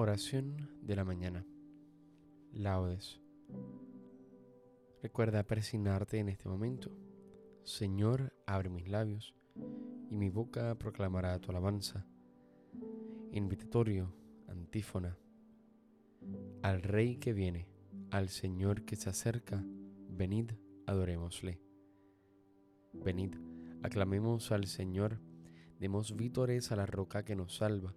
Oración de la mañana. Laudes. Recuerda persignarte en este momento. Señor, abre mis labios y mi boca proclamará tu alabanza. Invitatorio, antífona. Al Rey que viene, al Señor que se acerca, venid, adorémosle. Venid, aclamemos al Señor, demos vítores a la roca que nos salva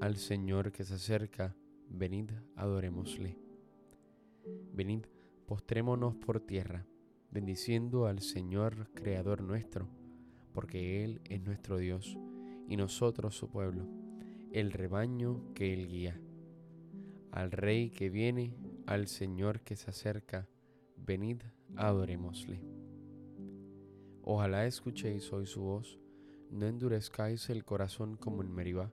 al Señor que se acerca, venid, adorémosle. Venid, postrémonos por tierra, bendiciendo al Señor Creador nuestro, porque Él es nuestro Dios y nosotros su pueblo, el rebaño que Él guía. Al Rey que viene, al Señor que se acerca, venid, adorémosle. Ojalá escuchéis hoy su voz, no endurezcáis el corazón como en Meribá,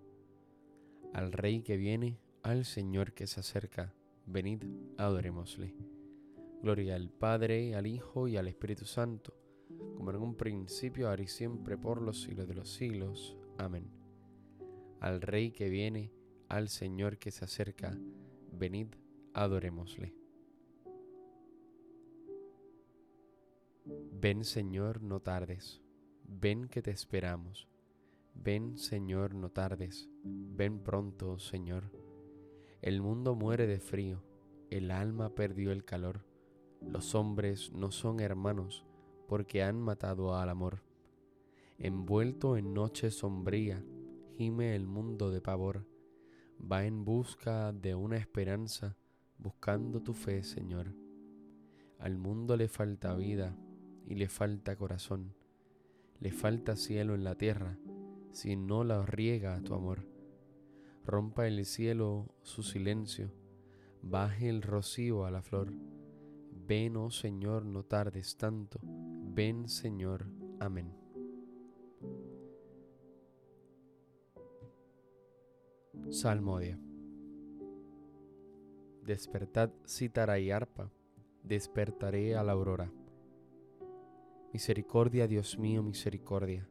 al Rey que viene, al Señor que se acerca, venid, adorémosle. Gloria al Padre, al Hijo y al Espíritu Santo, como en un principio, ahora y siempre, por los siglos de los siglos. Amén. Al Rey que viene, al Señor que se acerca, venid, adorémosle. Ven Señor, no tardes, ven que te esperamos. Ven, Señor, no tardes, ven pronto, Señor. El mundo muere de frío, el alma perdió el calor, los hombres no son hermanos, porque han matado al amor. Envuelto en noche sombría, gime el mundo de pavor, va en busca de una esperanza, buscando tu fe, Señor. Al mundo le falta vida y le falta corazón, le falta cielo en la tierra, si no la riega tu amor. Rompa el cielo su silencio, baje el rocío a la flor. Ven, oh Señor, no tardes tanto. Ven, Señor. Amén. Salmodia. Despertad cítara y arpa, despertaré a la aurora. Misericordia, Dios mío, misericordia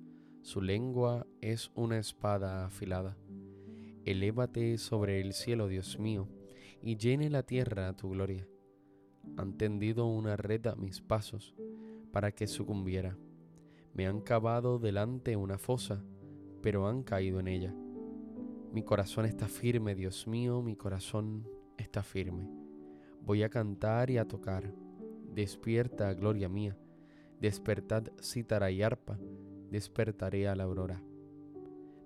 su lengua es una espada afilada. Elévate sobre el cielo, Dios mío, y llene la tierra tu gloria. Han tendido una red a mis pasos para que sucumbiera. Me han cavado delante una fosa, pero han caído en ella. Mi corazón está firme, Dios mío, mi corazón está firme. Voy a cantar y a tocar. Despierta, gloria mía. Despertad cítara y arpa despertaré a la aurora.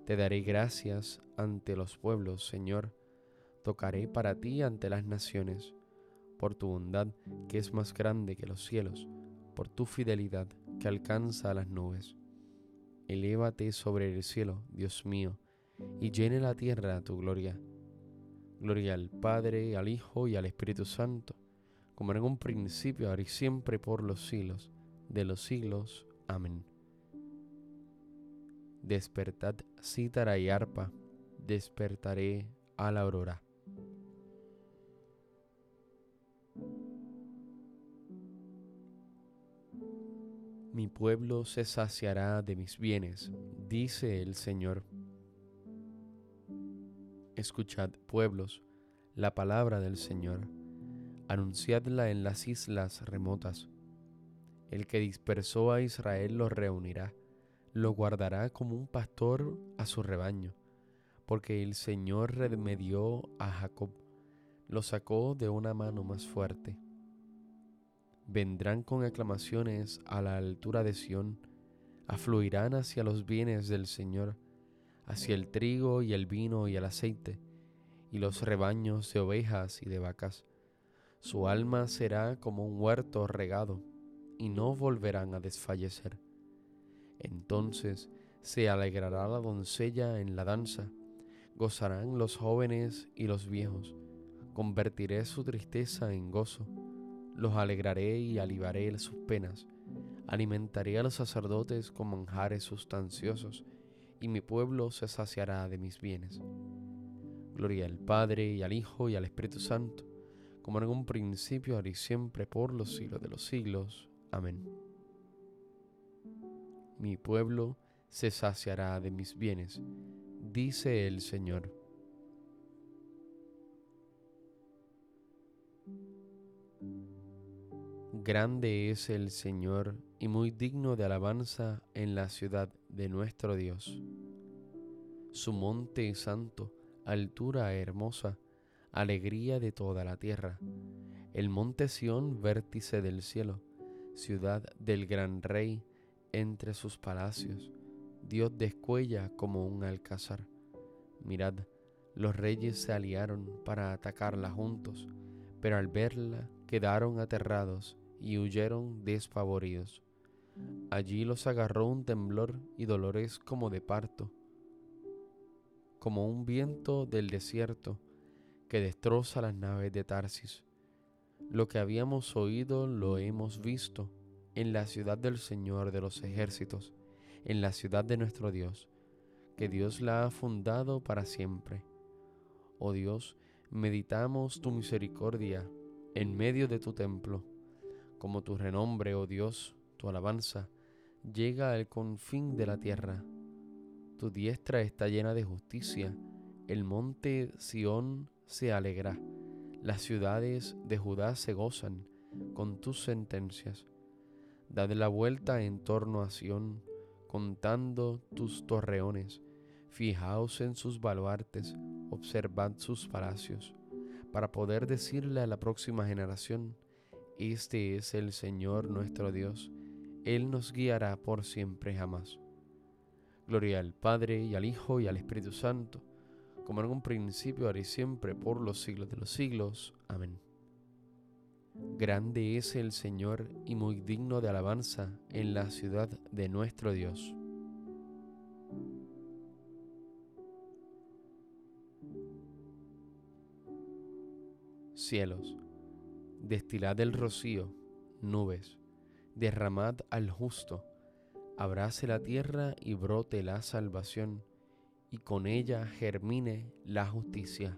Te daré gracias ante los pueblos, Señor. Tocaré para ti ante las naciones, por tu bondad que es más grande que los cielos, por tu fidelidad que alcanza a las nubes. Elévate sobre el cielo, Dios mío, y llene la tierra tu gloria. Gloria al Padre, al Hijo y al Espíritu Santo, como en un principio, ahora y siempre, por los siglos de los siglos. Amén despertad cítara y arpa, despertaré a la aurora. Mi pueblo se saciará de mis bienes, dice el Señor. Escuchad, pueblos, la palabra del Señor, anunciadla en las islas remotas. El que dispersó a Israel los reunirá lo guardará como un pastor a su rebaño, porque el Señor remedió a Jacob, lo sacó de una mano más fuerte vendrán con aclamaciones a la altura de Sión, afluirán hacia los bienes del Señor, hacia el trigo y el vino y el aceite, y los rebaños de ovejas y de vacas. Su alma será como un huerto regado, y no volverán a desfallecer. Entonces se alegrará la doncella en la danza, gozarán los jóvenes y los viejos, convertiré su tristeza en gozo los alegraré y alivaré sus penas. Alimentaré a los sacerdotes con manjares sustanciosos, y mi pueblo se saciará de mis bienes. Gloria al Padre, y al Hijo, y al Espíritu Santo, como en un principio, ahora y siempre, por los siglos de los siglos. Amén. Mi pueblo se saciará de mis bienes, dice el Señor. Grande es el Señor y muy digno de alabanza en la ciudad de nuestro Dios. Su monte santo, altura hermosa, alegría de toda la tierra. El monte Sión, vértice del cielo, ciudad del gran rey entre sus palacios. Dios descuella como un alcázar. Mirad, los reyes se aliaron para atacarla juntos, pero al verla quedaron aterrados y huyeron despavoridos. Allí los agarró un temblor y dolores como de parto, como un viento del desierto que destroza las naves de Tarsis. Lo que habíamos oído lo hemos visto en la ciudad del Señor de los ejércitos, en la ciudad de nuestro Dios, que Dios la ha fundado para siempre. Oh Dios, meditamos tu misericordia en medio de tu templo como tu renombre, oh Dios, tu alabanza, llega al confín de la tierra. Tu diestra está llena de justicia, el monte Sión se alegra, las ciudades de Judá se gozan con tus sentencias. Dad la vuelta en torno a Sión, contando tus torreones, fijaos en sus baluartes, observad sus palacios, para poder decirle a la próxima generación, este es el Señor nuestro Dios, Él nos guiará por siempre jamás. Gloria al Padre y al Hijo y al Espíritu Santo, como en un principio, ahora y siempre, por los siglos de los siglos. Amén. Grande es el Señor y muy digno de alabanza en la ciudad de nuestro Dios. Cielos destilad el rocío, nubes, derramad al justo, abrace la tierra y brote la salvación, y con ella germine la justicia.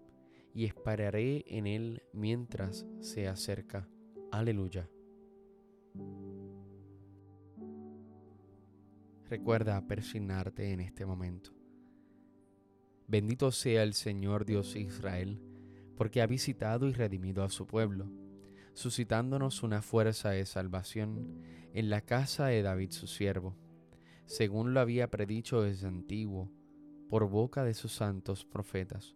y esperaré en Él mientras se acerca. Aleluya. Recuerda persignarte en este momento. Bendito sea el Señor Dios Israel, porque ha visitado y redimido a su pueblo, suscitándonos una fuerza de salvación en la casa de David su siervo, según lo había predicho desde antiguo, por boca de sus santos profetas.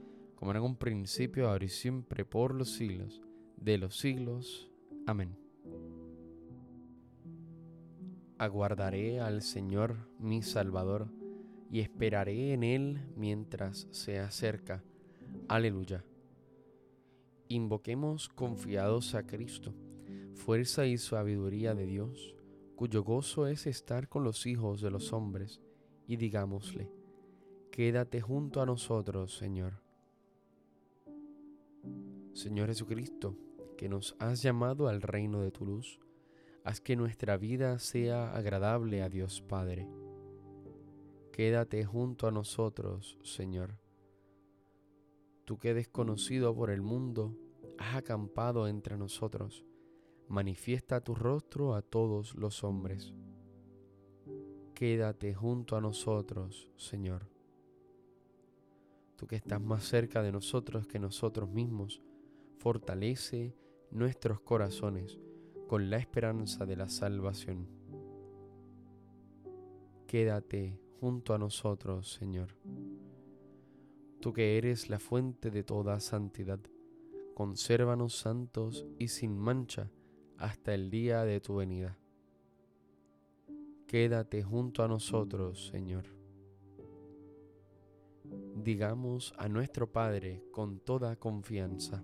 como en un principio, ahora y siempre, por los siglos de los siglos. Amén. Aguardaré al Señor mi Salvador y esperaré en Él mientras se acerca. Aleluya. Invoquemos confiados a Cristo, fuerza y sabiduría de Dios, cuyo gozo es estar con los hijos de los hombres, y digámosle, quédate junto a nosotros, Señor. Señor Jesucristo, que nos has llamado al reino de tu luz, haz que nuestra vida sea agradable a Dios Padre. Quédate junto a nosotros, Señor tú que desconocido por el mundo has acampado entre nosotros, manifiesta tu rostro a todos los hombres. Quédate junto a nosotros, Señor. Tú que estás más cerca de nosotros que nosotros mismos, fortalece nuestros corazones con la esperanza de la salvación. Quédate junto a nosotros, Señor tú que eres la fuente de toda santidad, consérvanos santos y sin mancha hasta el día de tu venida. Quédate junto a nosotros, Señor. Digamos a nuestro Padre con toda confianza.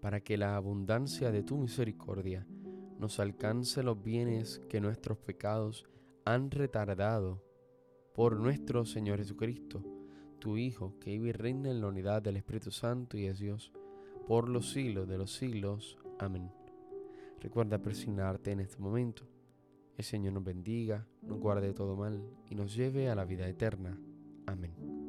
para que la abundancia de tu misericordia nos alcance los bienes que nuestros pecados han retardado por nuestro Señor Jesucristo, tu Hijo, que vive y reina en la unidad del Espíritu Santo y es Dios, por los siglos de los siglos. Amén. Recuerda presignarte en este momento. El Señor nos bendiga, nos guarde de todo mal y nos lleve a la vida eterna. Amén.